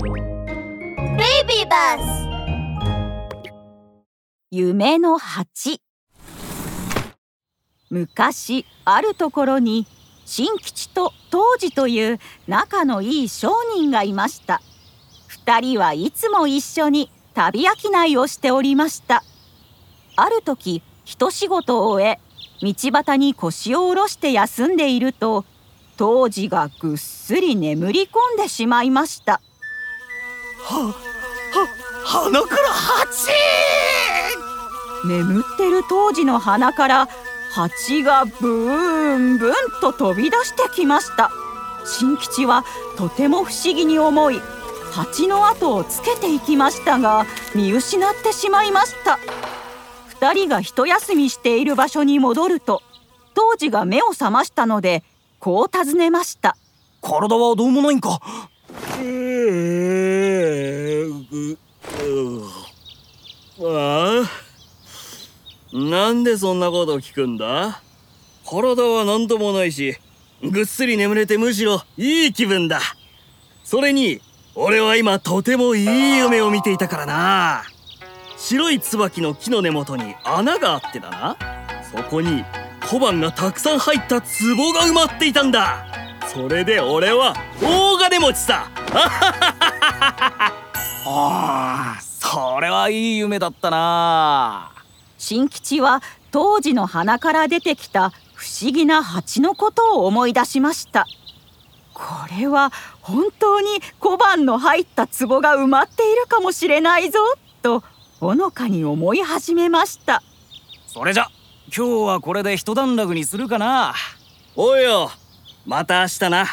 Baby bus 夢の鉢昔あるところに新吉と当時という仲のいい商人がいました。二人はいつも一緒に旅商いをしておりました。ある時一仕事を終え道端に腰を下ろして休んでいると当時がぐっすり眠り込んでしまいました。は、は、鼻から蜂眠ってる当時の鼻から蜂がブーンブンと飛び出してきました。新吉はとても不思議に思い蜂の後をつけていきましたが見失ってしまいました。2人が一休みしている場所に戻ると当時が目を覚ましたのでこう尋ねました。体はどうもないんかああ。なんでそんなこと聞くんだ？体は何ともないしぐっすり眠れてむしろいい気分だ。それに俺は今とてもいい夢を見ていたからな。白い椿の木の根元に穴があってだな。そこに小判がたくさん入った壺が埋まっていたんだ。それで俺は大金持ちさ。ああそれはいい夢だったな。新吉は当時の鼻から出てきた不思議な蜂のことを思い出しました。これは本当に小判の入った壺が埋まっているかもしれないぞとほのかに思い始めました。それじゃ今日はこれで一段落にするかな。おいよまた明日な。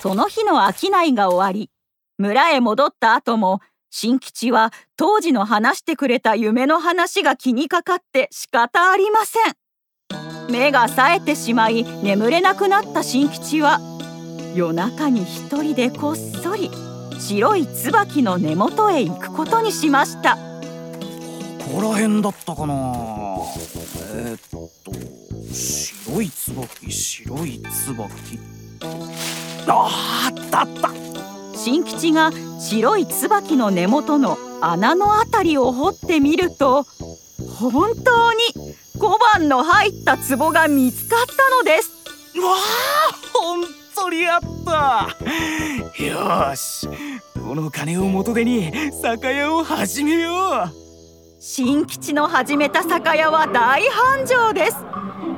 その日の商いが終わり村へ戻った後も新吉は当時の話してくれた夢の話が気にかかって仕方ありません。目が冴えてしまい眠れなくなった新吉は夜中に一人でこっそり白い椿の根元へ行くことにしました。ここら辺だったかな。えー、っと白い椿白い椿。ああったあった。新吉が白い椿の根元の穴のあたりを掘ってみると本当に小判の入った壺が見つかったのです。わあ本当にあった。よしこの金を元手に酒屋を始めよう。新吉の始めた酒屋は大繁盛です。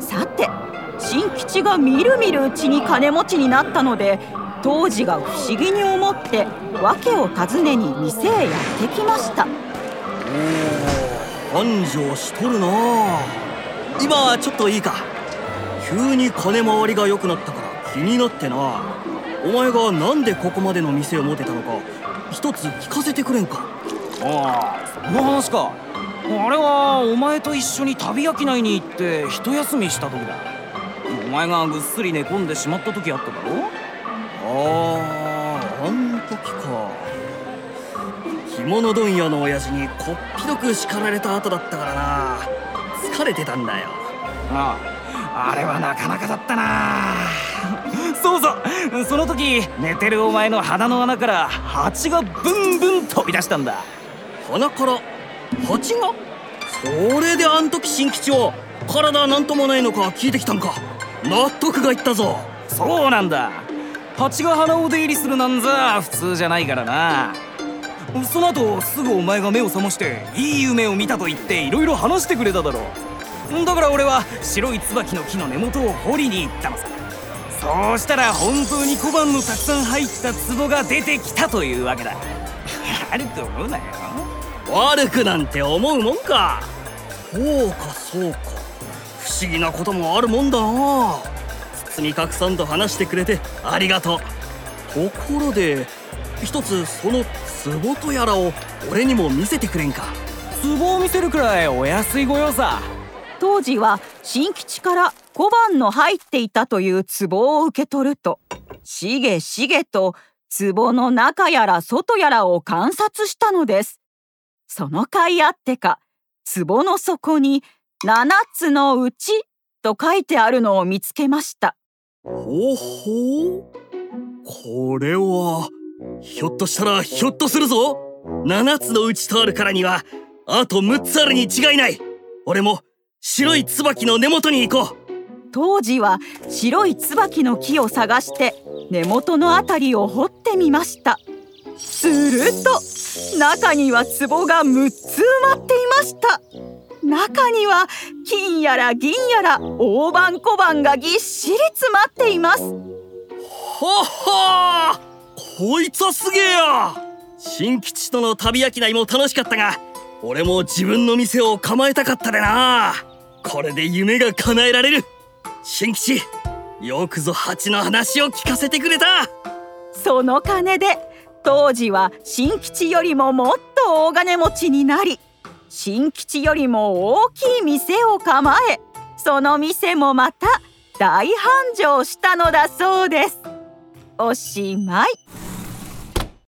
さて新吉がみるみるうちに金持ちになったので当時が不思議に思って訳を尋ねに店へやってきました。おお繁盛しとるな。今ちょっといいか。急に金回りが良くなったから気になってな。お前がなんでここまでの店を持てたのか一つ聞かせてくれんか。ああその話か。あれはお前と一緒に旅商いに行って一休みした時だ。お前がぐっすり寝込んでしまった時あっただろあああん時か。着物問屋の親父にこっぴどく叱られた後だったからな。疲れてたんだよ。あああれはなかなかだったな。そうそう。その時寝てるお前の鼻の穴から蜂がブンブン飛び出したんだ。鼻から蜂が？それであん時新吉は体なんともないのか聞いてきたんか。納得がいったぞ。そうなんだ蜂が鼻を出入りするなんざ普通じゃないからな。その後すぐお前が目を覚ましていい夢を見たと言っていろいろ話してくれただろだから俺は白い椿の木の根元を掘りに行ったのさ。そうしたら本当に小判のたくさん入った壺が出てきたというわけだ。悪く思うなよ。悪くなんて思うもんか。そうかそうか。不思議なこともあるもんだな包み隠さんと話してくれてありがとう。ところで一つその壺とやらを俺にも見せてくれんか？壺を見せるくらいお安い御用さ。当時は新吉から小判の入っていたという壺を受け取るとしげしげと壺の中やら外やらを観察したのです。その甲斐あってか壺の底に「七つのうち」と書いてあるのを見つけましたほほう。これはひょっとしたらひょっとするぞ。7つのうち通るからにはあと6つあるに違いない。俺も白い椿の根元に行こう。当時は白い椿の木を探して根元のあたりを掘ってみました。すると中には壺が6つ埋まっていました。中には金やら銀やら大判小判がぎっしり詰まっています。ははこいつはすげえや。新吉との旅商いも楽しかったが俺も自分の店を構えたかったでな。これで夢が叶えられる。新吉よくぞ蜂の話を聞かせてくれた。その金で当時は新吉よりももっと大金持ちになり新吉よりも大きい店を構えその店もまた大繁盛したのだそうです。おしまい。